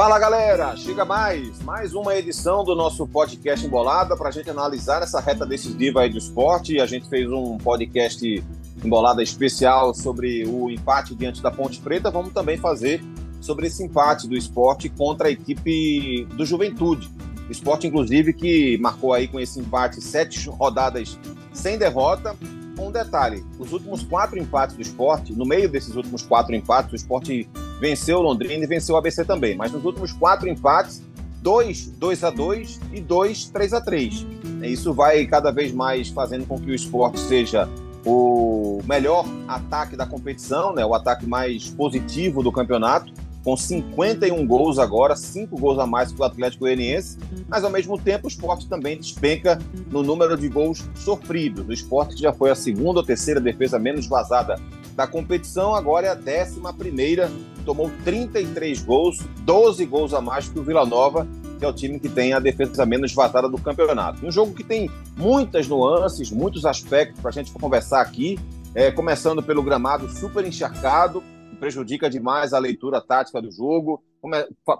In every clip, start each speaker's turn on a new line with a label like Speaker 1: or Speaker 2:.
Speaker 1: Fala galera, chega mais, mais uma edição do nosso podcast Embolada para a gente analisar essa reta decisiva aí do esporte. A gente fez um podcast Embolada especial sobre o empate diante da Ponte Preta. Vamos também fazer sobre esse empate do esporte contra a equipe do Juventude. Esporte, inclusive, que marcou aí com esse empate sete rodadas sem derrota. Um detalhe: os últimos quatro empates do esporte, no meio desses últimos quatro empates, o esporte venceu Londrina e venceu o ABC também. Mas nos últimos quatro empates, dois 2 a 2 e dois 3 a 3 Isso vai cada vez mais fazendo com que o esporte seja o melhor ataque da competição, né? o ataque mais positivo do campeonato com 51 gols agora, 5 gols a mais que o Atlético Goianiense, mas ao mesmo tempo o esporte também despenca no número de gols sofridos. O esporte já foi a segunda ou terceira defesa menos vazada da competição, agora é a décima primeira, tomou 33 gols, 12 gols a mais que o Vila Nova, que é o time que tem a defesa menos vazada do campeonato. Um jogo que tem muitas nuances, muitos aspectos para a gente conversar aqui, é, começando pelo gramado super encharcado, prejudica demais a leitura tática do jogo,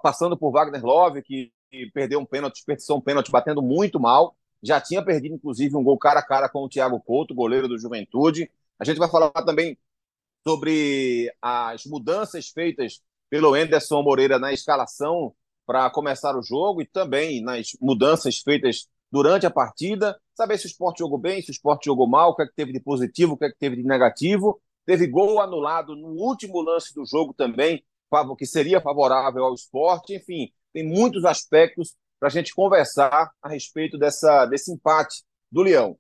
Speaker 1: passando por Wagner Love, que perdeu um pênalti, desperdiçou um pênalti batendo muito mal, já tinha perdido inclusive um gol cara a cara com o Thiago Couto, goleiro do Juventude. A gente vai falar também sobre as mudanças feitas pelo Anderson Moreira na escalação para começar o jogo e também nas mudanças feitas durante a partida, saber se o esporte jogou bem, se o esporte jogou mal, o que é que teve de positivo, o que é que teve de negativo Teve gol anulado no último lance do jogo também, que seria favorável ao esporte. Enfim, tem muitos aspectos para a gente conversar a respeito dessa, desse empate do Leão.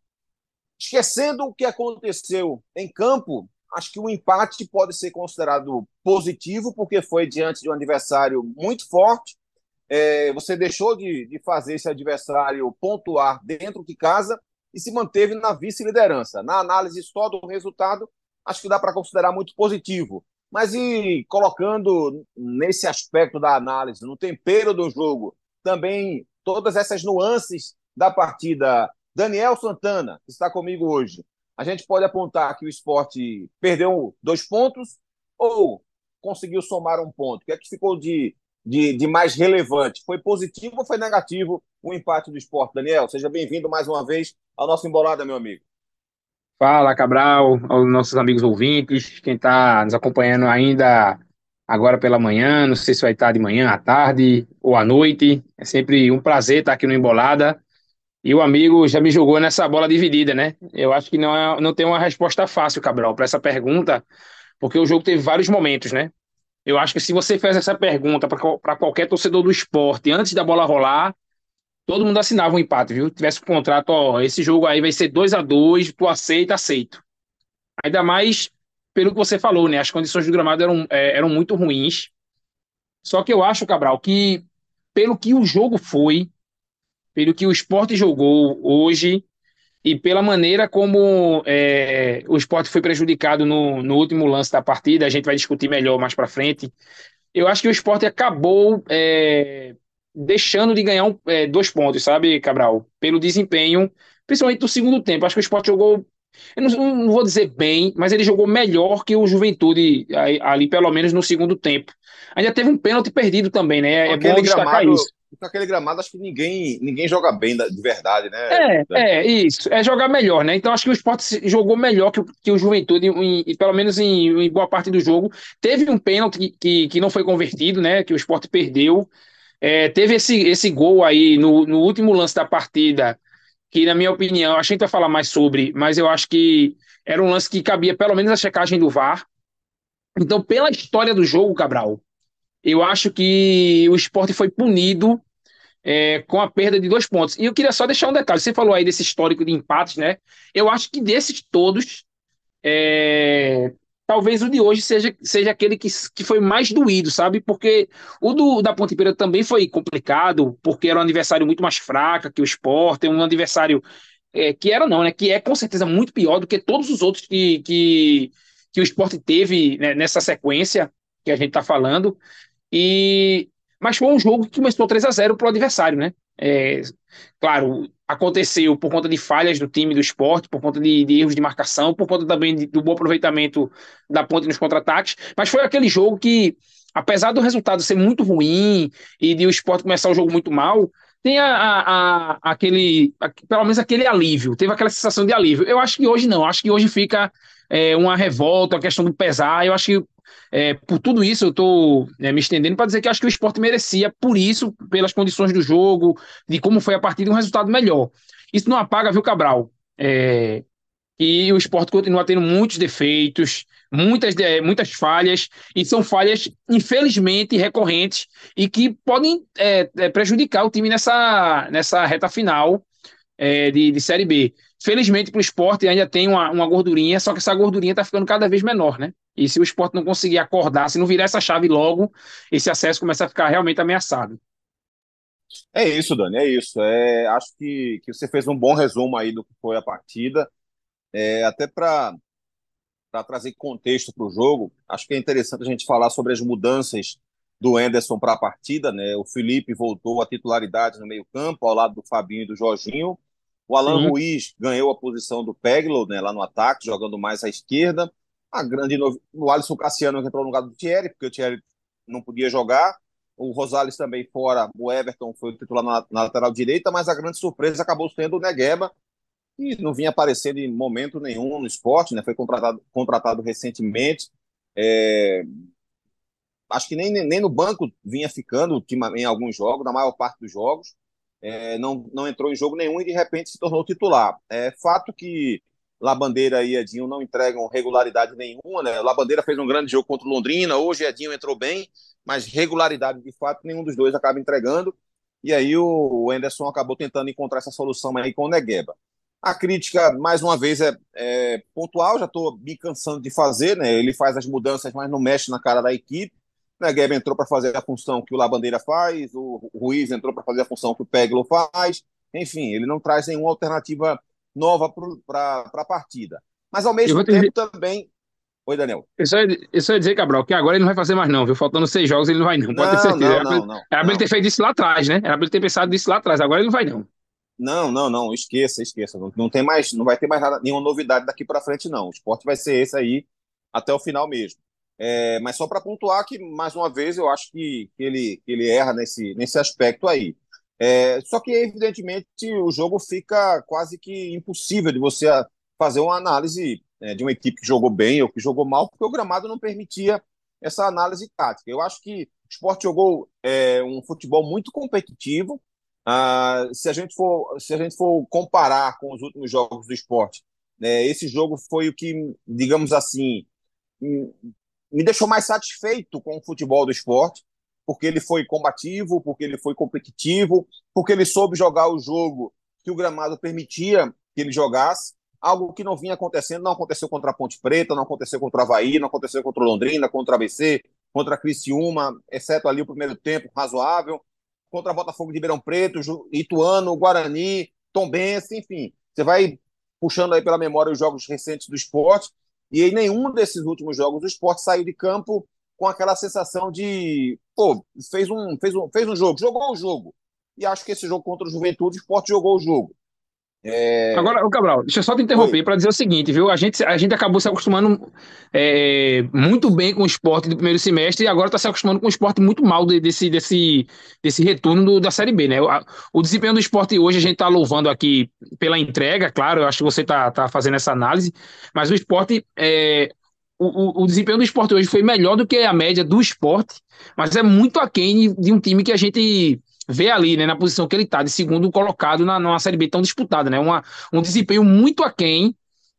Speaker 1: Esquecendo o que aconteceu em campo, acho que o empate pode ser considerado positivo, porque foi diante de um adversário muito forte. É, você deixou de, de fazer esse adversário pontuar dentro de casa e se manteve na vice-liderança. Na análise só do resultado, acho que dá para considerar muito positivo. Mas e colocando nesse aspecto da análise, no tempero do jogo, também todas essas nuances da partida. Daniel Santana, que está comigo hoje, a gente pode apontar que o esporte perdeu dois pontos ou conseguiu somar um ponto? O que é que ficou de, de, de mais relevante? Foi positivo ou foi negativo o empate do esporte? Daniel, seja bem-vindo mais uma vez ao nosso Embolada, meu amigo.
Speaker 2: Fala, Cabral, aos nossos amigos ouvintes, quem está nos acompanhando ainda agora pela manhã, não sei se vai estar de manhã, à tarde ou à noite. É sempre um prazer estar aqui no Embolada. E o amigo já me jogou nessa bola dividida, né? Eu acho que não, é, não tem uma resposta fácil, Cabral, para essa pergunta, porque o jogo teve vários momentos, né? Eu acho que se você fez essa pergunta para qualquer torcedor do esporte antes da bola rolar, todo mundo assinava um empate, viu? Tivesse um contrato, ó, esse jogo aí vai ser 2 a 2 tu aceita, aceito. Ainda mais pelo que você falou, né? As condições do gramado eram, é, eram muito ruins. Só que eu acho, Cabral, que pelo que o jogo foi, pelo que o esporte jogou hoje e pela maneira como é, o esporte foi prejudicado no, no último lance da partida, a gente vai discutir melhor mais para frente. Eu acho que o esporte acabou é, deixando de ganhar um, é, dois pontos, sabe, Cabral? Pelo desempenho, principalmente no segundo tempo. Acho que o Sport jogou, eu não, não, vou dizer bem, mas ele jogou melhor que o Juventude ali, pelo menos no segundo tempo. Ainda teve um pênalti perdido também, né? É bom destacar gramado, isso.
Speaker 1: Com aquele gramado, acho que ninguém, ninguém joga bem de verdade, né?
Speaker 2: É, é, isso. É jogar melhor, né? Então acho que o Sport jogou melhor que, que o Juventude, em, em, pelo menos em, em, boa parte do jogo. Teve um pênalti que, que, que não foi convertido, né? Que o Sport perdeu. É, teve esse, esse gol aí no, no último lance da partida, que, na minha opinião, a gente vai falar mais sobre, mas eu acho que era um lance que cabia pelo menos a checagem do VAR. Então, pela história do jogo, Cabral, eu acho que o esporte foi punido é, com a perda de dois pontos. E eu queria só deixar um detalhe: você falou aí desse histórico de empates, né? Eu acho que desses todos, é, talvez o de hoje seja, seja aquele que, que foi mais doído, sabe? Porque o do, da Ponte Preta também foi complicado, porque era um adversário muito mais fraco que o Sport, um adversário é, que era não, né? Que é com certeza muito pior do que todos os outros que, que, que o Sport teve né, nessa sequência que a gente tá falando. E mas foi um jogo que começou 3 a 0 para o adversário, né? É, claro, aconteceu por conta de falhas do time do esporte, por conta de, de erros de marcação, por conta também de, do bom aproveitamento da ponte nos contra-ataques, mas foi aquele jogo que apesar do resultado ser muito ruim e de o esporte começar o jogo muito mal, tem a, a, a, aquele, pelo menos aquele alívio, teve aquela sensação de alívio. Eu acho que hoje não, acho que hoje fica é, uma revolta, a questão do pesar. Eu acho que é, por tudo isso eu estou é, me estendendo para dizer que acho que o esporte merecia, por isso, pelas condições do jogo, de como foi a partida, um resultado melhor. Isso não apaga, viu, Cabral? É, e o esporte continua tendo muitos defeitos, muitas, muitas falhas, e são falhas, infelizmente, recorrentes, e que podem é, é, prejudicar o time nessa, nessa reta final é, de, de Série B. Felizmente para o esporte ainda tem uma, uma gordurinha, só que essa gordurinha está ficando cada vez menor, né? E se o esporte não conseguir acordar, se não virar essa chave logo, esse acesso começa a ficar realmente ameaçado.
Speaker 1: É isso, Dani, é isso. É, acho que, que você fez um bom resumo aí do que foi a partida. É, até para trazer contexto para o jogo, acho que é interessante a gente falar sobre as mudanças do Enderson para a partida. Né? O Felipe voltou à titularidade no meio-campo, ao lado do Fabinho e do Jorginho. O Alan Sim. Ruiz ganhou a posição do Peglo né, lá no ataque, jogando mais à esquerda. A grande no... O Alisson Cassiano entrou no lugar do Thierry, porque o Thierry não podia jogar. O Rosales também fora, o Everton foi o titular na, na lateral direita, mas a grande surpresa acabou sendo o Negueba, que não vinha aparecendo em momento nenhum no esporte, né? Foi contratado, contratado recentemente. É... Acho que nem, nem no banco vinha ficando em alguns jogos, na maior parte dos jogos. É, não, não entrou em jogo nenhum e de repente se tornou titular. É fato que Labandeira e Edinho não entregam regularidade nenhuma, né? Labandeira fez um grande jogo contra o Londrina, hoje Edinho entrou bem, mas regularidade de fato nenhum dos dois acaba entregando. E aí o Anderson acabou tentando encontrar essa solução aí com o Negueba. A crítica, mais uma vez, é, é pontual, já estou me cansando de fazer, né? Ele faz as mudanças, mas não mexe na cara da equipe. O Negueba entrou para fazer a função que o Labandeira faz, o Ruiz entrou para fazer a função que o Peglo faz. Enfim, ele não traz nenhuma alternativa nova para a partida. Mas ao mesmo tempo dizer... também. Oi, Daniel.
Speaker 2: Eu só, ia, eu só ia dizer, Cabral, que agora ele não vai fazer mais, não, viu? Faltando seis jogos, ele não vai, não. Pode não, ter certeza. Não, era não, não, era para ele ter feito isso lá atrás, né? Era para ele ter pensado nisso lá atrás. Agora ele não vai, não.
Speaker 1: Não, não, não, esqueça, esqueça. Não, não tem mais, não vai ter mais nada, nenhuma novidade daqui para frente, não. O esporte vai ser esse aí até o final mesmo. É, mas só para pontuar que, mais uma vez, eu acho que, que, ele, que ele erra nesse, nesse aspecto aí. É, só que, evidentemente, o jogo fica quase que impossível de você fazer uma análise é, de uma equipe que jogou bem ou que jogou mal, porque o gramado não permitia essa análise tática. Eu acho que o esporte jogou é, um futebol muito competitivo, ah, se, a gente for, se a gente for comparar com os últimos jogos do esporte, né, esse jogo foi o que, digamos assim, me deixou mais satisfeito com o futebol do esporte, porque ele foi combativo, porque ele foi competitivo, porque ele soube jogar o jogo que o gramado permitia que ele jogasse, algo que não vinha acontecendo, não aconteceu contra a Ponte Preta, não aconteceu contra a Havaí, não aconteceu contra o Londrina, contra a ABC, contra a Criciúma, exceto ali o primeiro tempo razoável, contra Botafogo de Ribeirão Preto, Ituano, Guarani, Tombense, enfim. Você vai puxando aí pela memória os jogos recentes do esporte, e em nenhum desses últimos jogos o esporte saiu de campo com aquela sensação de, pô, fez um, fez um, fez um jogo, jogou o jogo. E acho que esse jogo contra o Juventude, o esporte jogou o jogo.
Speaker 2: É... Agora, o Cabral, deixa eu só te interromper para dizer o seguinte, viu? A gente, a gente acabou se acostumando é, muito bem com o esporte do primeiro semestre e agora está se acostumando com o esporte muito mal de, desse, desse, desse retorno do, da Série B, né? O, o, desempenho do esporte hoje a gente está louvando aqui pela entrega, claro, eu acho que você está tá fazendo essa análise, mas o esporte, é, o, o, desempenho do esporte hoje foi melhor do que a média do esporte, mas é muito aquém de um time que a gente vê ali, né, na posição que ele está, de segundo colocado na, numa Série B tão disputada, né? Uma, um desempenho muito aquém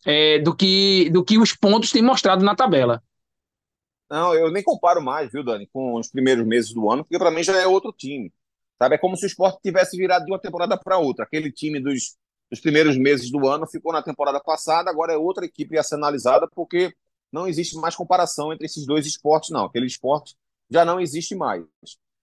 Speaker 2: é, do, que, do que os pontos têm mostrado na tabela.
Speaker 1: Não, eu nem comparo mais, viu, Dani, com os primeiros meses do ano, porque para mim já é outro time. Sabe? É como se o esporte tivesse virado de uma temporada para outra. Aquele time dos, dos primeiros meses do ano ficou na temporada passada, agora é outra equipe a ser analisada, porque não existe mais comparação entre esses dois esportes, não. Aquele esporte já não existe mais.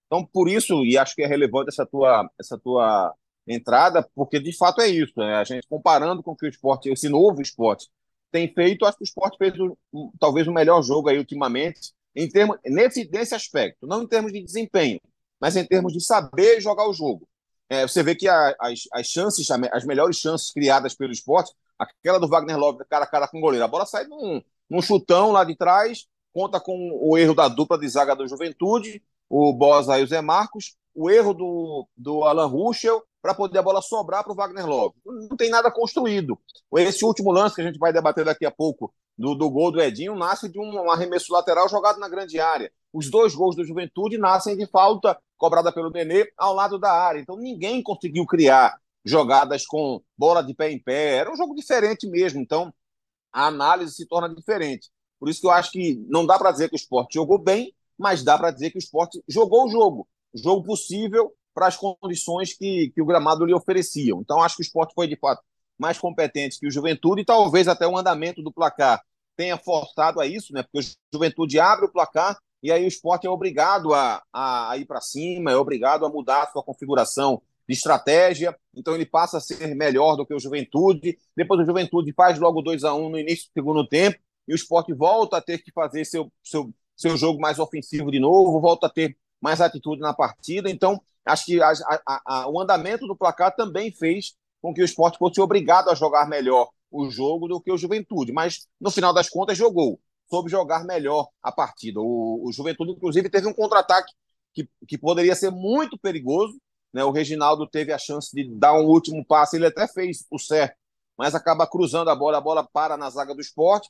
Speaker 1: Então, por isso, e acho que é relevante essa tua, essa tua entrada, porque de fato é isso. Né? A gente comparando com o que o esporte, esse novo esporte, tem feito, acho que o esporte fez um, talvez o melhor jogo aí ultimamente, em termos, nesse, nesse aspecto, não em termos de desempenho, mas em termos de saber jogar o jogo. É, você vê que a, as, as chances, as melhores chances criadas pelo esporte, aquela do Wagner Love cara a cara com o goleiro, a bola sai num, num chutão lá de trás, conta com o erro da dupla de zaga do Juventude, o Bosa e o Zé Marcos, o erro do, do Alan Ruschel para poder a bola sobrar para o Wagner Love. Não tem nada construído. Esse último lance que a gente vai debater daqui a pouco, do, do gol do Edinho, nasce de um arremesso lateral jogado na grande área. Os dois gols do Juventude nascem de falta cobrada pelo Nenê ao lado da área. Então ninguém conseguiu criar jogadas com bola de pé em pé. Era um jogo diferente mesmo. Então a análise se torna diferente. Por isso que eu acho que não dá para dizer que o esporte jogou bem, mas dá para dizer que o esporte jogou o jogo. Jogo possível para as condições que, que o gramado lhe oferecia. Então acho que o esporte foi de fato mais competente que o Juventude e talvez até o andamento do placar tenha forçado a isso, né? Porque o Juventude abre o placar e aí o esporte é obrigado a, a, a ir para cima, é obrigado a mudar a sua configuração de estratégia, então ele passa a ser melhor do que o Juventude. Depois o Juventude faz logo 2 a 1 um no início do segundo tempo, e o esporte volta a ter que fazer seu, seu, seu jogo mais ofensivo de novo, volta a ter mais atitude na partida. Então, acho que a, a, a, o andamento do placar também fez com que o esporte fosse obrigado a jogar melhor o jogo do que o Juventude, mas no final das contas jogou, soube jogar melhor a partida. O, o Juventude, inclusive, teve um contra-ataque que, que poderia ser muito perigoso. Né? O Reginaldo teve a chance de dar um último passe, ele até fez o certo, mas acaba cruzando a bola, a bola para na zaga do esporte.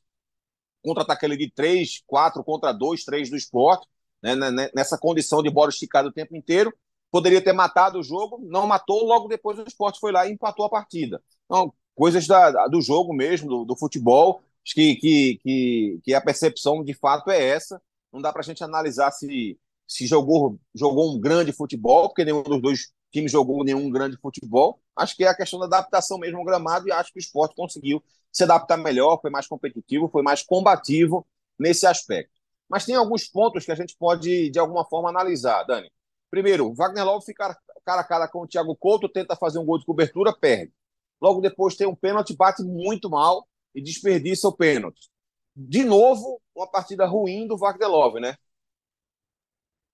Speaker 1: Contra-ataque ali de 3, 4 contra 2, 3 do esporte, né? nessa condição de bola esticada o tempo inteiro poderia ter matado o jogo, não matou, logo depois o esporte foi lá e empatou a partida. Então, coisas da, do jogo mesmo, do, do futebol, que, que, que, que, a percepção de fato é essa. Não dá para a gente analisar se, se jogou, jogou um grande futebol, porque nenhum dos dois times jogou nenhum grande futebol. Acho que é a questão da adaptação mesmo ao gramado e acho que o esporte conseguiu se adaptar melhor, foi mais competitivo, foi mais combativo nesse aspecto. Mas tem alguns pontos que a gente pode, de alguma forma, analisar, Dani. Primeiro, Wagner Love fica cara a cara com o Thiago Couto, tenta fazer um gol de cobertura, perde. Logo depois tem um pênalti, bate muito mal e desperdiça o pênalti. De novo, uma partida ruim do Wagner Love, né?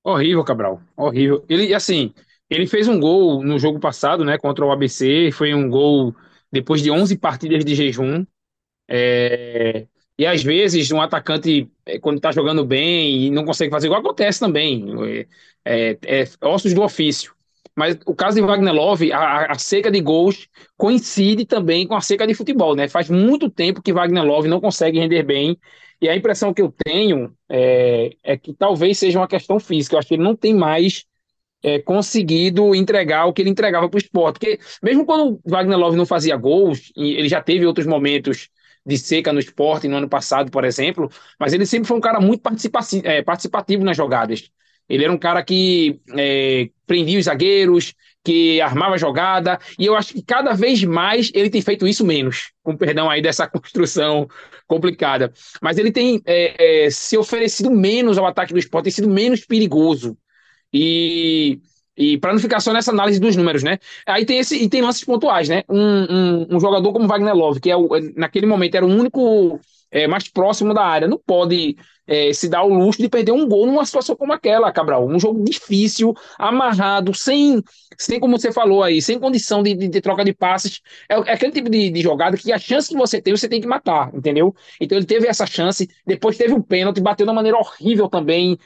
Speaker 2: Horrível, Cabral. Horrível. Ele, assim, ele fez um gol no jogo passado, né, contra o ABC. Foi um gol depois de 11 partidas de jejum. É... E às vezes um atacante, é, quando está jogando bem e não consegue fazer igual, acontece também. É, é, é, ossos do ofício. Mas o caso de Wagner Love, a, a, seca de gols coincide também com a seca de futebol, né? Faz muito tempo que Wagner Love não consegue render bem. E a impressão que eu tenho é, é que talvez seja uma questão física. Eu acho que ele não tem mais é, conseguido entregar o que ele entregava para o esporte. Porque mesmo quando Wagner Love não fazia gols, ele já teve outros momentos de seca no esporte no ano passado, por exemplo, mas ele sempre foi um cara muito é, participativo nas jogadas. Ele era um cara que é, prendia os zagueiros, que armava jogada, e eu acho que cada vez mais ele tem feito isso menos, com perdão aí dessa construção complicada. Mas ele tem é, é, se oferecido menos ao ataque do esporte, tem sido menos perigoso. E e para não ficar só nessa análise dos números, né? Aí tem esse e tem lances pontuais, né? Um, um, um jogador como Wagner Love, que é o, naquele momento era o único é, mais próximo da área, não pode é, se dar o luxo de perder um gol numa situação como aquela, Cabral. Um jogo difícil, amarrado, sem, sem como você falou aí, sem condição de, de, de troca de passes. É, é, aquele tipo de, de jogada que a chance que você tem, você tem que matar, entendeu? Então ele teve essa chance, depois teve um pênalti, bateu de uma maneira horrível também,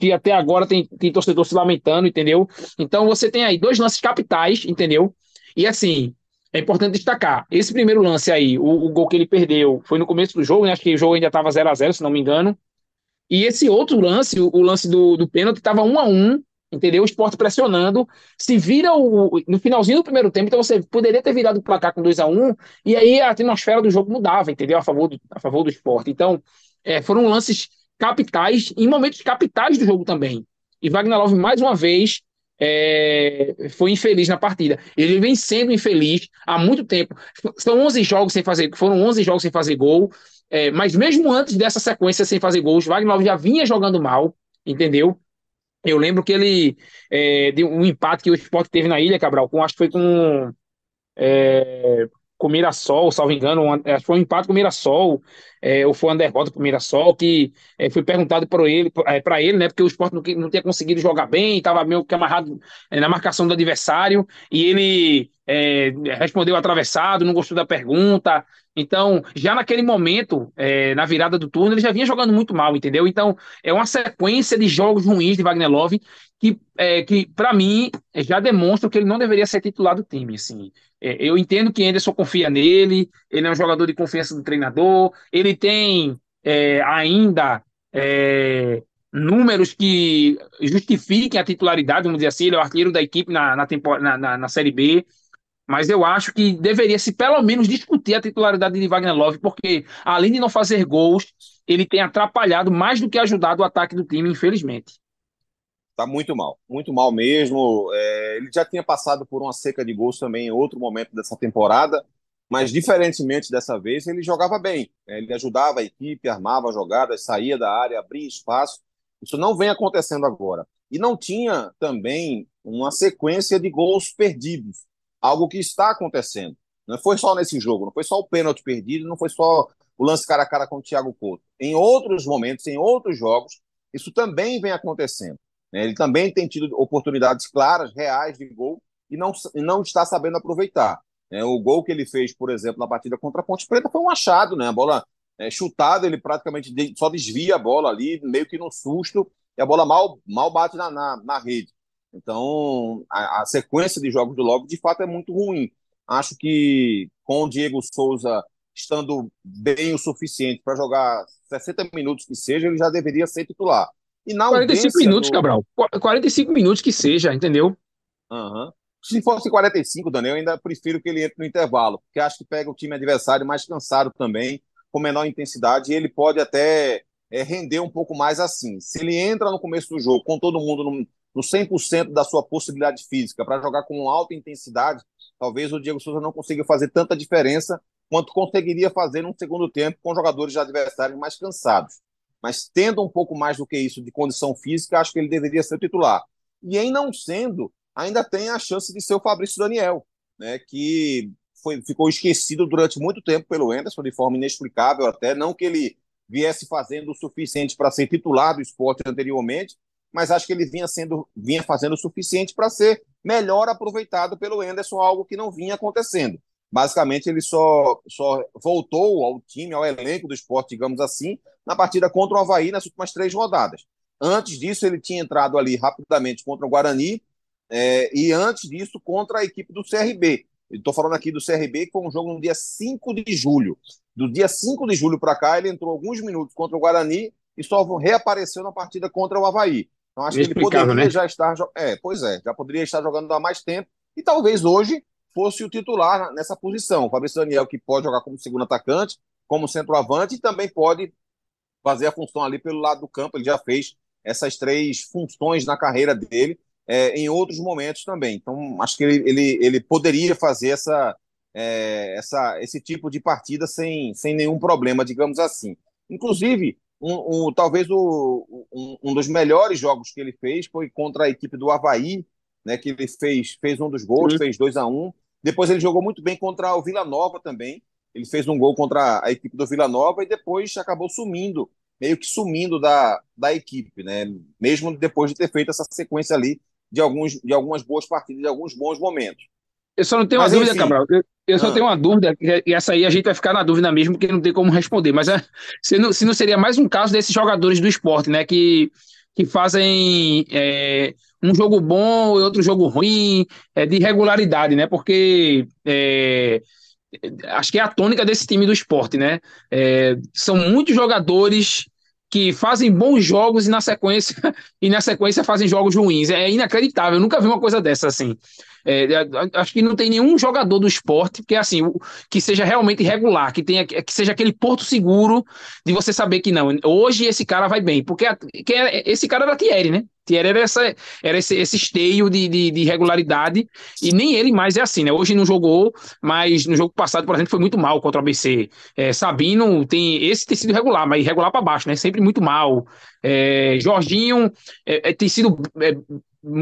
Speaker 2: que até agora tem, tem torcedor se lamentando, entendeu? Então você tem aí dois lances capitais, entendeu? E assim, é importante destacar, esse primeiro lance aí, o, o gol que ele perdeu, foi no começo do jogo, né? Acho que o jogo ainda estava 0 a 0 se não me engano. E esse outro lance, o, o lance do, do pênalti, estava 1 a 1 entendeu? O esporte pressionando. Se vira o, no finalzinho do primeiro tempo, então você poderia ter virado o placar com 2 a 1 e aí a atmosfera do jogo mudava, entendeu? A favor do, a favor do esporte. Então, é, foram lances capitais, em momentos capitais do jogo também. E Wagner Love, mais uma vez, é, foi infeliz na partida. Ele vem sendo infeliz há muito tempo. São 11 jogos sem fazer, foram 11 jogos sem fazer gol, é, mas mesmo antes dessa sequência sem fazer gols, Wagner já vinha jogando mal, entendeu? Eu lembro que ele é, de um empate que o Sport teve na ilha, Cabral, com, acho que foi com é, com Mirassol, salvo engano, foi um empate com o Mirassol, é, ou foi derrota para o Mirassol, que é, foi perguntado para ele, para ele, né? Porque o esporte não, não tinha conseguido jogar bem, estava meio que amarrado é, na marcação do adversário, e ele é, respondeu atravessado, não gostou da pergunta. Então, já naquele momento, é, na virada do turno, ele já vinha jogando muito mal, entendeu? Então, é uma sequência de jogos ruins de Wagner Love que, é, que para mim, já demonstra que ele não deveria ser titular do time. Assim. É, eu entendo que Anderson confia nele, ele é um jogador de confiança do treinador, ele tem é, ainda é, números que justifiquem a titularidade, vamos dizer assim, ele é o artilheiro da equipe na, na, na, na, na Série B, mas eu acho que deveria se pelo menos discutir a titularidade de Wagner Love, porque além de não fazer gols, ele tem atrapalhado mais do que ajudado o ataque do time, infelizmente.
Speaker 1: Tá muito mal, muito mal mesmo. É, ele já tinha passado por uma seca de gols também em outro momento dessa temporada, mas diferentemente dessa vez, ele jogava bem. Ele ajudava a equipe, armava jogadas, saía da área, abria espaço. Isso não vem acontecendo agora. E não tinha também uma sequência de gols perdidos algo que está acontecendo. Não foi só nesse jogo, não foi só o pênalti perdido, não foi só o lance cara a cara com o Thiago Couto. Em outros momentos, em outros jogos, isso também vem acontecendo. Né? Ele também tem tido oportunidades claras, reais de gol e não, e não está sabendo aproveitar. Né? O gol que ele fez, por exemplo, na partida contra a Ponte Preta foi um achado, né? A bola é, chutada, ele praticamente só desvia a bola ali, meio que no susto, e a bola mal, mal bate na, na, na rede. Então, a, a, sequência de jogos do Love, de fato, é muito ruim. Acho que com o Diego Souza estando bem o suficiente para jogar 60 minutos que seja, ele já deveria ser titular.
Speaker 2: E na 45 minutos, do... Cabral. 45 minutos que seja, entendeu?
Speaker 1: Uhum. Se fosse 45, Daniel, eu ainda prefiro que ele entre no intervalo, porque acho que pega o time adversário mais cansado também, com menor intensidade, e ele pode até é, render um pouco mais assim. Se ele entra no começo do jogo com todo mundo no, no 100% da sua possibilidade física para jogar com alta intensidade, talvez o Diego Souza não consiga fazer tanta diferença quanto conseguiria fazer no segundo tempo com jogadores de adversários mais cansados. Mas tendo um pouco mais do que isso de condição física, acho que ele deveria ser titular. E em não sendo, ainda tem a chance de ser o Fabrício Daniel, né, que foi, ficou esquecido durante muito tempo pelo Anderson, de forma inexplicável até, não que ele viesse fazendo o suficiente para ser titular do esporte anteriormente, mas acho que ele vinha sendo vinha fazendo o suficiente para ser melhor aproveitado pelo Anderson, algo que não vinha acontecendo. Basicamente, ele só, só voltou ao time, ao elenco do esporte, digamos assim, na partida contra o Havaí nas últimas três rodadas. Antes disso, ele tinha entrado ali rapidamente contra o Guarani, é, e antes disso, contra a equipe do CRB. Estou falando aqui do CRB, que foi um jogo no dia 5 de julho. Do dia 5 de julho para cá, ele entrou alguns minutos contra o Guarani e só reapareceu na partida contra o Havaí. Então acho que ele poderia né? já estar. É, pois é, já poderia estar jogando há mais tempo e talvez hoje fosse o titular nessa posição. O Fabrício Daniel, que pode jogar como segundo atacante, como centroavante e também pode fazer a função ali pelo lado do campo. Ele já fez essas três funções na carreira dele é, em outros momentos também. Então, acho que ele, ele, ele poderia fazer essa, é, essa, esse tipo de partida sem, sem nenhum problema, digamos assim. Inclusive, um, um, talvez o, um, um, dos melhores jogos que ele fez foi contra a equipe do Havaí, né, que ele fez, fez um dos gols, Sim. fez 2 a 1 um. Depois ele jogou muito bem contra o Vila Nova também. Ele fez um gol contra a equipe do Vila Nova e depois acabou sumindo, meio que sumindo da, da equipe, né? Mesmo depois de ter feito essa sequência ali de, alguns, de algumas boas partidas, de alguns bons momentos.
Speaker 2: Eu só não tenho Mas, uma dúvida, Cabral. Eu, eu só ah. tenho uma dúvida, e essa aí a gente vai ficar na dúvida mesmo, porque não tem como responder. Mas é, se, não, se não seria mais um caso desses jogadores do esporte, né? Que, que fazem é, um jogo bom e outro jogo ruim, é, de regularidade, né? Porque é, acho que é a tônica desse time do esporte, né? É, são muitos jogadores que fazem bons jogos e na sequência e na sequência fazem jogos ruins. É inacreditável. Eu nunca vi uma coisa dessa assim. É, acho que não tem nenhum jogador do esporte que assim que seja realmente regular, que tenha que seja aquele porto seguro de você saber que não. Hoje esse cara vai bem, porque que é, esse cara era Thierry, né? Thierry era, essa, era esse, esse esteio de, de, de, regularidade, e nem ele mais é assim, né? Hoje não jogou, mas no jogo passado, por exemplo, foi muito mal contra o ABC. É, Sabino tem esse tem sido regular, mas regular para baixo, né? Sempre muito mal. É, Jorginho é, é tem sido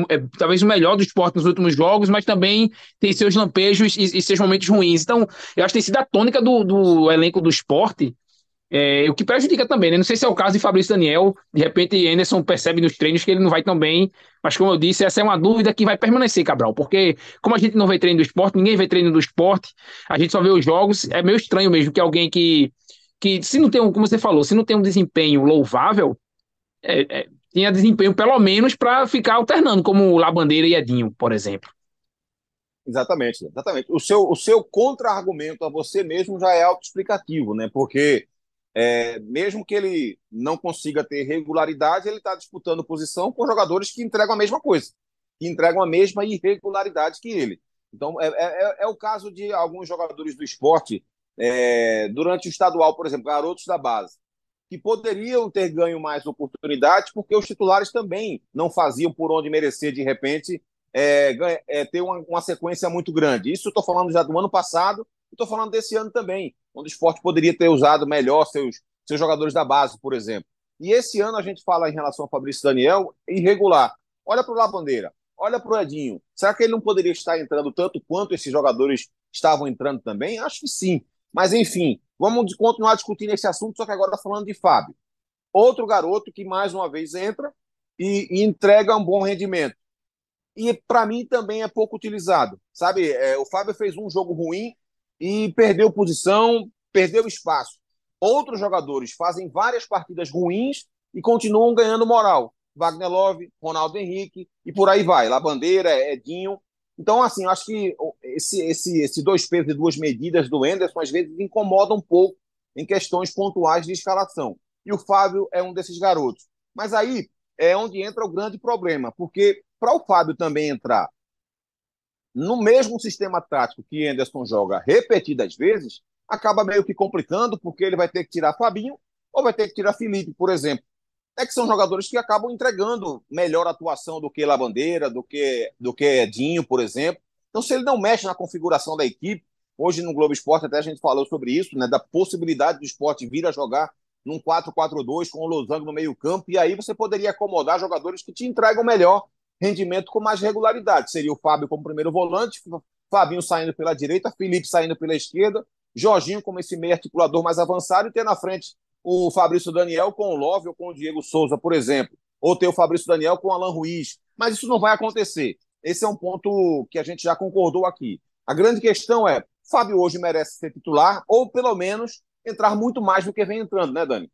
Speaker 2: é, talvez o melhor do esporte nos últimos jogos, mas também tem seus lampejos e, e seus momentos ruins. Então, eu acho que tem sido a tônica do, do elenco do esporte É, o que prejudica também, né? Não sei se é o caso de Fabrício Daniel. De repente, Anderson percebe nos treinos que ele não vai tão bem. Mas, como eu disse, essa é uma dúvida que vai permanecer, Cabral. Porque, como a gente não vê treino do esporte, ninguém vê treino do esporte, a gente só vê os jogos. É meio estranho mesmo que alguém que, que se não tem, um, como você falou, se não tem um desempenho louvável, é, é, tinha desempenho pelo menos para ficar alternando, como Labandeira e Edinho, por exemplo.
Speaker 1: Exatamente, exatamente. O seu, o seu contra-argumento a você mesmo já é autoexplicativo, né? Porque é, mesmo que ele não consiga ter regularidade, ele está disputando posição com jogadores que entregam a mesma coisa, que entregam a mesma irregularidade que ele. Então, é, é, é o caso de alguns jogadores do esporte é, durante o estadual, por exemplo, garotos da base, que poderiam ter ganho mais oportunidades, porque os titulares também não faziam por onde merecer, de repente, é, é, ter uma, uma, sequência muito grande. Isso estou falando já do ano passado, estou falando desse ano também onde o esporte poderia ter usado melhor seus, seus jogadores da base, por exemplo. E esse ano a gente fala em relação ao Fabrício Daniel, irregular. Olha para o Labandeira, olha para o Edinho. Será que ele não poderia estar entrando tanto quanto esses jogadores estavam entrando também? Acho que sim. Mas, enfim, vamos continuar discutindo esse assunto, só que agora falando de Fábio. Outro garoto que, mais uma vez, entra e, e entrega um bom rendimento. E, para mim, também é pouco utilizado. Sabe, é, o Fábio fez um jogo ruim, e perdeu posição, perdeu espaço. Outros jogadores fazem várias partidas ruins e continuam ganhando moral. Wagner Love, Ronaldo Henrique e por aí vai. Labandeira, Edinho. Então, assim, acho que esse, esse, esse dois pesos e duas medidas do Enderson às vezes incomoda um pouco em questões pontuais de escalação. E o Fábio é um desses garotos. Mas aí é onde entra o grande problema, porque para o Fábio também entrar no mesmo sistema tático que Anderson joga repetidas vezes, acaba meio que complicando, porque ele vai ter que tirar Fabinho ou vai ter que tirar Felipe, por exemplo. É que são jogadores que acabam entregando melhor atuação do que Labandeira, do que, do que Edinho, por exemplo. Então, se ele não mexe na configuração da equipe, hoje no Globo Esporte até a gente falou sobre isso, né, da possibilidade do esporte vir a jogar num 4-4-2 com o Losango no meio campo, e aí você poderia acomodar jogadores que te entregam melhor rendimento com mais regularidade. Seria o Fábio como primeiro volante, Fabinho saindo pela direita, Felipe saindo pela esquerda, Jorginho como esse meio articulador mais avançado e ter na frente o Fabrício Daniel com o Love ou com o Diego Souza, por exemplo, ou ter o Fabrício Daniel com o Alan Ruiz. Mas isso não vai acontecer. Esse é um ponto que a gente já concordou aqui. A grande questão é: Fábio hoje merece ser titular ou pelo menos entrar muito mais do que vem entrando, né, Dani?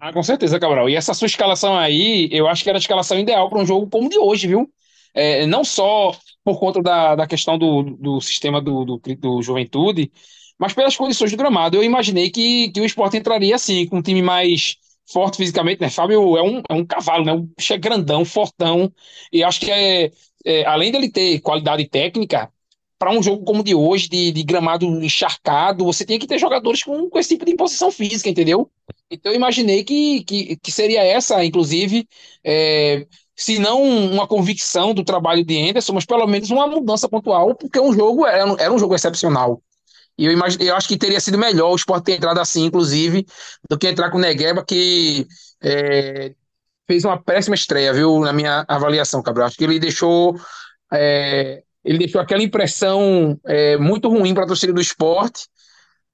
Speaker 2: Ah, com certeza, Cabral. E essa sua escalação aí, eu acho que era a escalação ideal para um jogo como o de hoje, viu? É, não só por conta da, da questão do, do sistema do, do, do Juventude, mas pelas condições do gramado. Eu imaginei que, que o esporte entraria assim, com um time mais forte fisicamente, né? Fábio é um, é um cavalo, né? Um, é grandão, fortão. E acho que é, é, além dele ter qualidade técnica, para um jogo como o de hoje, de, de, gramado encharcado, você tem que ter jogadores com, com esse tipo de imposição física, entendeu? Então eu imaginei que, que, que seria essa, inclusive, é, se não uma convicção do trabalho de Anderson, mas pelo menos uma mudança pontual, porque um jogo era, era um jogo excepcional. E eu, imagine, eu acho que teria sido melhor o Sport ter entrado assim, inclusive, do que entrar com o Negueba, que é, fez uma péssima estreia, viu, na minha avaliação, Cabral. Acho que ele deixou é, ele deixou aquela impressão é, muito ruim para a torcida do esporte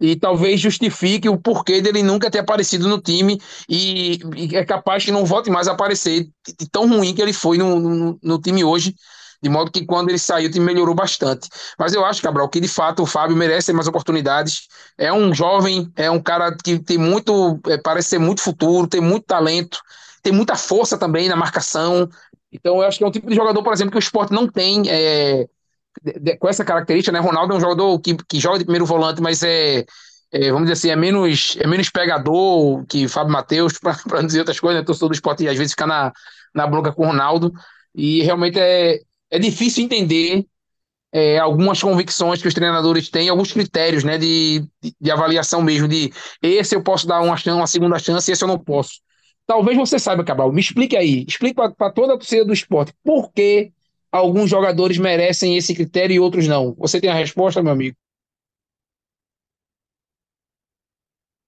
Speaker 2: e talvez justifique o porquê dele nunca ter aparecido no time e, e é capaz que não volte mais a aparecer de tão ruim que ele foi no, no, no, time hoje, de modo que quando ele saiu o time melhorou bastante. Mas eu acho, Cabral, que de fato o Fábio merece mais oportunidades. É um jovem, é um cara que tem muito, é, parece ser muito futuro, tem muito talento, tem muita força também na marcação, então, eu acho que é um tipo de jogador, por exemplo, que o esporte não tem é, de, de, com essa característica, né? Ronaldo é um jogador que, que joga de primeiro volante, mas é, é vamos dizer assim, é menos, é menos pegador que Fábio Matheus, para não dizer outras coisas, né? Torcedor do esporte às vezes fica na, na bronca com o Ronaldo. E realmente é, é difícil entender é, algumas convicções que os treinadores têm, alguns critérios né, de, de, de, avaliação mesmo, de esse eu posso dar uma, chance, uma segunda chance, esse eu não posso. Talvez você saiba, Cabral. Me explique aí. Explique para toda a torcida do esporte por que alguns jogadores merecem esse critério e outros não. Você tem a resposta, meu amigo?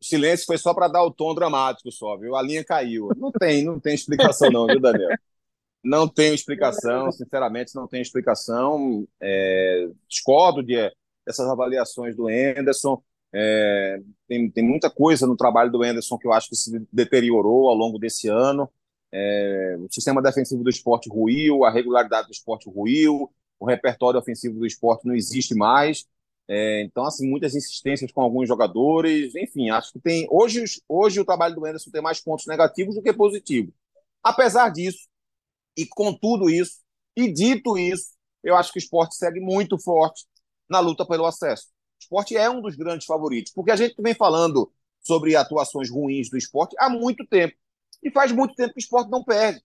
Speaker 1: O silêncio foi só para dar o tom dramático, só, viu? A linha caiu. Não tem, não tem explicação, não, viu, Daniel? Não tenho explicação, sinceramente, não tenho explicação. É, discordo de, dessas avaliações do Enderson. É, tem, tem muita coisa no trabalho do Anderson que eu acho que se deteriorou ao longo desse ano. É, o sistema defensivo do esporte ruiu, a regularidade do esporte ruiu, o repertório ofensivo do esporte não existe mais. É, então, assim, muitas insistências com alguns jogadores. Enfim, acho que tem. Hoje, hoje o trabalho do Anderson tem mais pontos negativos do que positivos. Apesar disso, e com tudo isso, e dito isso, eu acho que o esporte segue muito forte na luta pelo acesso. Esporte é um dos grandes favoritos, porque a gente vem falando sobre atuações ruins do esporte há muito tempo. E faz muito tempo que o esporte não perde.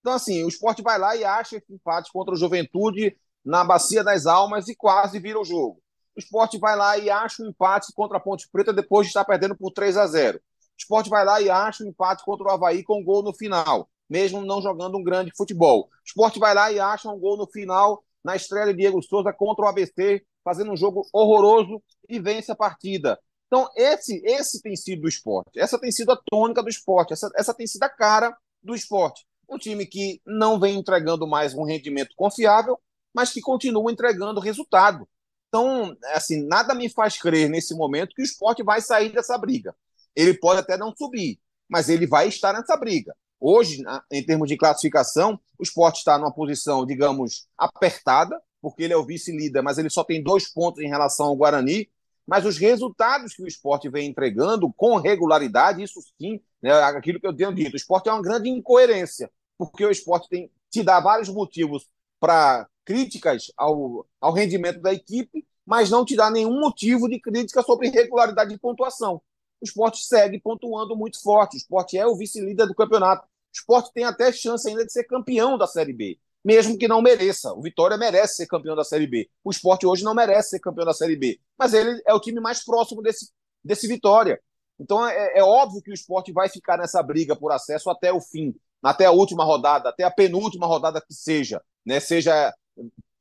Speaker 1: Então, assim, o esporte vai lá e acha esse empate contra o Juventude na Bacia das Almas e quase vira o jogo. O esporte vai lá e acha um empate contra a Ponte Preta depois de estar perdendo por 3 a 0. O esporte vai lá e acha um empate contra o Havaí com um gol no final, mesmo não jogando um grande futebol. O esporte vai lá e acha um gol no final na estreia de Diego Souza contra o ABC, fazendo um jogo horroroso e vence a partida. Então, esse, esse tem sido o esporte. Essa tem sido a tônica do esporte. Essa, essa tem sido a cara do esporte. Um time que não vem entregando mais um rendimento confiável, mas que continua entregando resultado. Então, assim, nada me faz crer nesse momento que o esporte vai sair dessa briga. Ele pode até não subir, mas ele vai estar nessa briga. Hoje, em termos de classificação, o esporte está numa posição, digamos, apertada, porque ele é o vice-líder, mas ele só tem dois pontos em relação ao Guarani. Mas os resultados que o esporte vem entregando com regularidade, isso sim, né, aquilo que eu tenho dito, o esporte é uma grande incoerência, porque o esporte tem, te dá vários motivos para críticas ao, ao rendimento da equipe, mas não te dá nenhum motivo de crítica sobre regularidade de pontuação. O esporte segue pontuando muito forte, o esporte é o vice-líder do campeonato. O esporte tem até chance ainda de ser campeão da Série B mesmo que não mereça. O Vitória merece ser campeão da Série B. O esporte hoje não merece ser campeão da Série B. Mas ele é o time mais próximo desse, desse Vitória. Então é, é óbvio que o esporte vai ficar nessa briga por acesso até o fim, até a última rodada, até a penúltima rodada que seja, né? Seja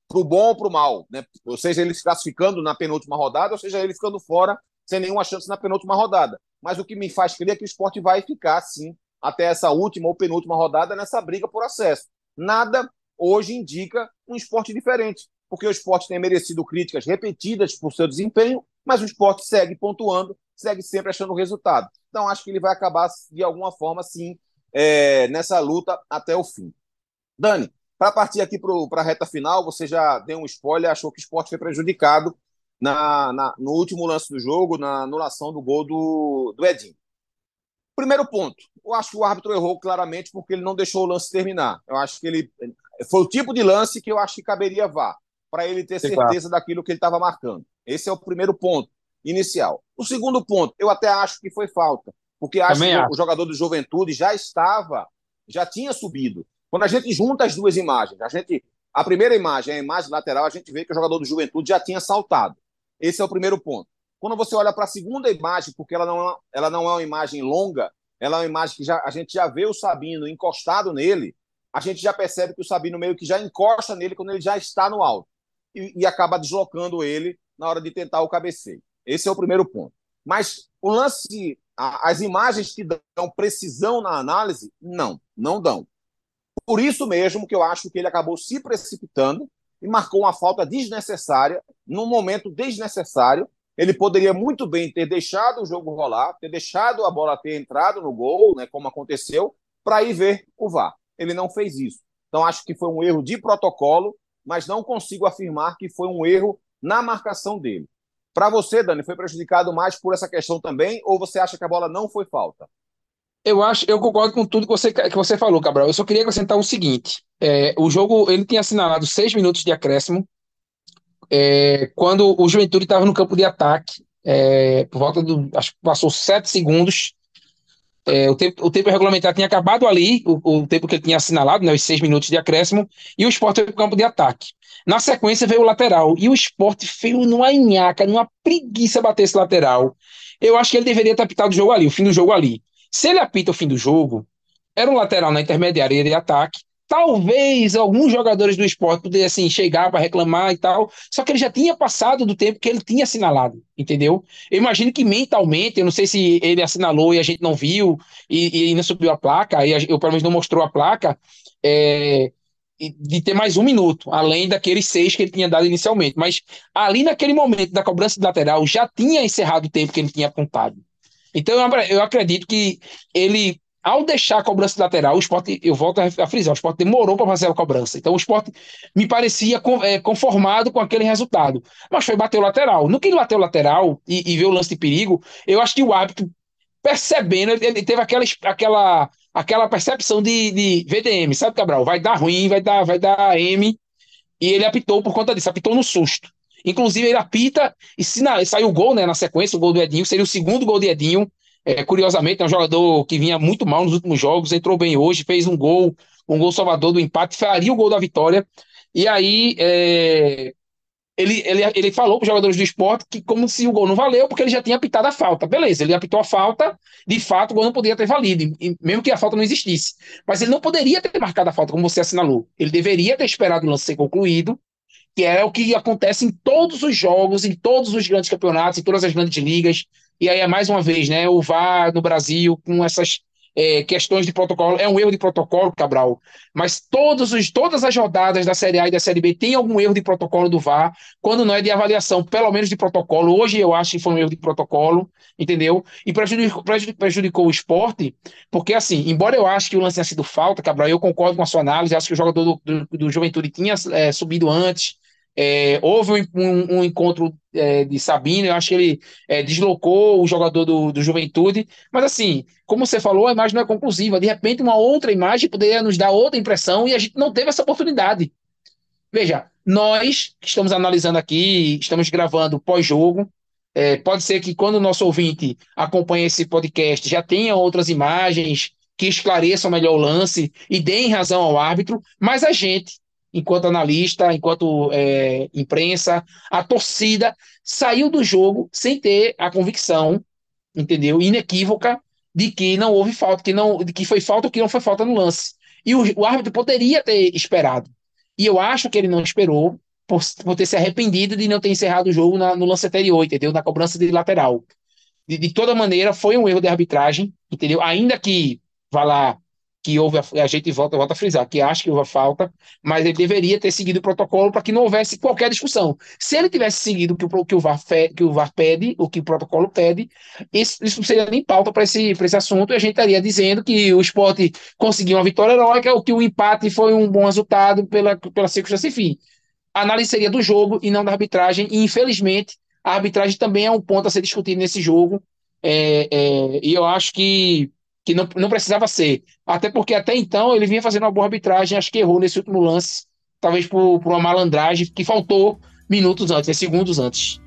Speaker 1: para o bom ou para o mal, né? Ou seja, ele se classificando na penúltima rodada, ou seja, ele ficando fora sem nenhuma chance na penúltima rodada. Mas o que me faz crer é que o esporte vai ficar, sim, até essa última ou penúltima rodada nessa briga por acesso. Nada hoje indica um esporte diferente, porque o esporte tem merecido críticas repetidas por seu desempenho, mas o esporte segue pontuando, segue sempre achando resultado. Então, acho que ele vai acabar, de alguma forma, sim, é, nessa luta até o fim. Dani, para partir aqui para a reta final, você já deu um spoiler, achou que o esporte foi prejudicado na, na, no último lance do jogo, na anulação do gol do, do Edinho. Primeiro ponto, eu acho que o árbitro errou claramente porque ele não deixou o lance terminar. Eu acho que ele foi o tipo de lance que eu acho que caberia vá, para ele ter certeza daquilo que ele estava marcando. Esse é o primeiro ponto inicial. O segundo ponto, eu até acho que foi falta, porque acho Também que acho. o jogador do Juventude já estava, já tinha subido. Quando a gente junta as duas imagens, a gente a primeira imagem, a imagem lateral, a gente vê que o jogador do Juventude já tinha saltado. Esse é o primeiro ponto. Quando você olha para a segunda imagem, porque ela não, é, ela não é uma imagem longa, ela é uma imagem que já, a gente já vê o Sabino encostado nele, a gente já percebe que o Sabino meio que já encosta nele quando ele já está no alto e, e acaba deslocando ele na hora de tentar o cabeceio. Esse é o primeiro ponto. Mas o lance, as imagens que dão precisão na análise, não, não dão. Por isso mesmo que eu acho que ele acabou se precipitando e marcou uma falta desnecessária, num momento desnecessário. Ele poderia muito bem ter deixado o jogo rolar, ter deixado a bola ter entrado no gol, né, como aconteceu, para ir ver o VAR ele não fez isso. Então, acho que foi um erro de protocolo, mas não consigo afirmar que foi um erro na marcação dele. Para você, Dani, foi prejudicado mais por essa questão também, ou você acha que a bola não foi falta?
Speaker 2: Eu acho, eu concordo com tudo que você, que você falou, Cabral. Eu só queria acrescentar o seguinte: é, o jogo ele tinha assinalado seis minutos de acréscimo é, quando o Juventude estava no campo de ataque, é, por volta do, acho que passou sete segundos é, o, tempo, o tempo regulamentar tinha acabado ali, o, o, tempo que ele tinha assinalado, né, os seis minutos de acréscimo, e o esporte foi para o campo de ataque. Na sequência veio o lateral, e o esporte veio numa nhaca, numa preguiça bater esse lateral. Eu acho que ele deveria ter apitado o jogo ali, o fim do jogo ali. Se ele apita o fim do jogo, era um lateral na intermediária de ataque, Talvez alguns jogadores do esporte pudessem chegar para reclamar e tal, só que ele já tinha passado do tempo que ele tinha assinalado, entendeu? Eu imagino que mentalmente, eu não sei se ele assinalou e a gente não viu e, e não subiu a placa, e eu pelo menos não mostrou a placa, é, de ter mais um minuto, além daqueles seis que ele tinha dado inicialmente. Mas ali naquele momento da cobrança de lateral já tinha encerrado o tempo que ele tinha apontado. Então eu acredito que ele, ao deixar a cobrança lateral, o esporte, eu volto a frisar, o esporte demorou para fazer a cobrança. Então o esporte me parecia é, conformado com aquele resultado. Mas foi bater o lateral. No que ele bateu o lateral e, e o lance de perigo, eu acho que o árbitro, percebendo, ele teve aquela, aquela aquela percepção de, de VDM, sabe, Cabral? Vai dar ruim, vai dar, vai dar M. E ele apitou por conta disso, apitou no susto. Inclusive, ele apita e se saiu o gol né, na sequência, o gol do Edinho, seria o segundo gol de Edinho. É, curiosamente, é um jogador que vinha muito mal nos últimos jogos, entrou bem hoje, fez um gol, um gol salvador do empate, faria o gol da vitória. E aí, é, ele, ele, ele falou para os jogadores do esporte que como se o gol não valeu, porque ele já tinha apitado a falta. Beleza, ele apitou a falta, de fato o gol não poderia ter valido, mesmo que a falta não existisse. Mas ele não poderia ter marcado a falta, como você assinalou. Ele deveria ter esperado o lance ser concluído, que é o que acontece em todos os jogos, em todos os grandes campeonatos, em todas as grandes ligas. E aí é mais uma vez, né? O VAR no Brasil, com essas é, questões de protocolo, é um erro de protocolo, Cabral, mas todos os, todas as rodadas da Série A e da Série B tem algum erro de protocolo do VAR, quando não é de avaliação, pelo menos de protocolo. Hoje eu acho que foi um erro de protocolo, entendeu? E prejudicou, prejudicou o esporte, porque assim, embora eu ache que o lance tenha sido falta, Cabral, eu concordo com a sua análise, acho que o jogador do, do, do Juventude tinha é, subido antes, é, houve um, um, um encontro é, de Sabino, eu acho que ele é, deslocou o jogador do, do Juventude, mas assim, como você falou, a imagem não é conclusiva. De repente, uma outra imagem poderia nos dar outra impressão e a gente não teve essa oportunidade. Veja, nós que estamos analisando aqui, estamos gravando pós-jogo. É, pode ser que quando o nosso ouvinte acompanha esse podcast já tenha outras imagens que esclareçam melhor o lance e deem razão ao árbitro, mas a gente, enquanto analista, enquanto é, imprensa, a torcida saiu do jogo sem ter a convicção, entendeu? Inequívoca de que não houve falta, que não, de que foi falta ou que não foi falta no lance. E o, o árbitro poderia ter esperado. E eu acho que ele não esperou por, por ter se arrependido de não ter encerrado o jogo na, no lance anterior, entendeu? Na cobrança de lateral. De, de toda maneira, foi um erro de arbitragem, entendeu? Ainda que vá lá que houve, a, a gente volta, volta a frisar, que acha que houve falta, mas ele deveria ter seguido o protocolo para que não houvesse qualquer discussão. Se ele tivesse seguido o que que o, VAR, fe, que o VAR pede, o que o protocolo pede, isso, isso não seria nem pauta para esse, esse assunto, e a gente estaria dizendo que o esporte conseguiu uma vitória heróica, ou que o empate foi um bom resultado pela, pela circunstância, enfim. A análise seria do jogo e não da arbitragem, e infelizmente a arbitragem também é um ponto a ser discutido nesse jogo, é, é, e eu acho que que não, não precisava ser. Até porque até então ele vinha fazendo uma boa arbitragem, acho que errou nesse último lance, talvez por, por uma malandragem que faltou minutos antes, segundos antes.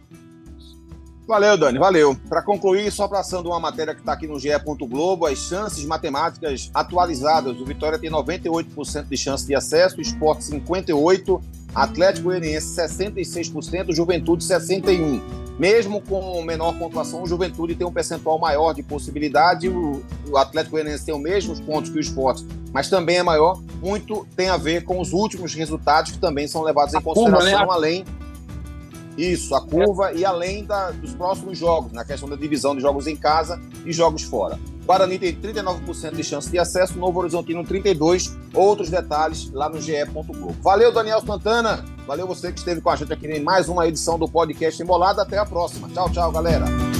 Speaker 1: Valeu, Dani, valeu. Para concluir, só passando uma matéria que está aqui no GE. Globo, as chances matemáticas atualizadas. O Vitória tem 98% de chance de acesso, o Sport 58%, Atlético Goianiense 66%, Juventude 61%. Mesmo com menor pontuação, o Juventude tem um percentual maior de possibilidade, o, o Atlético Goianiense tem os mesmos pontos que o Sport, mas também é maior. Muito tem a ver com os últimos resultados que também são levados em consideração, curva, né? além isso, a curva e além da, dos próximos jogos, na questão da divisão de jogos em casa e jogos fora. Guarani tem 39% de chance de acesso, Novo Horizontino 32%. Outros detalhes lá no ge.globo. Valeu, Daniel Santana. Valeu você que esteve com a gente aqui em mais uma edição do podcast Embolada. Até a próxima. Tchau, tchau, galera.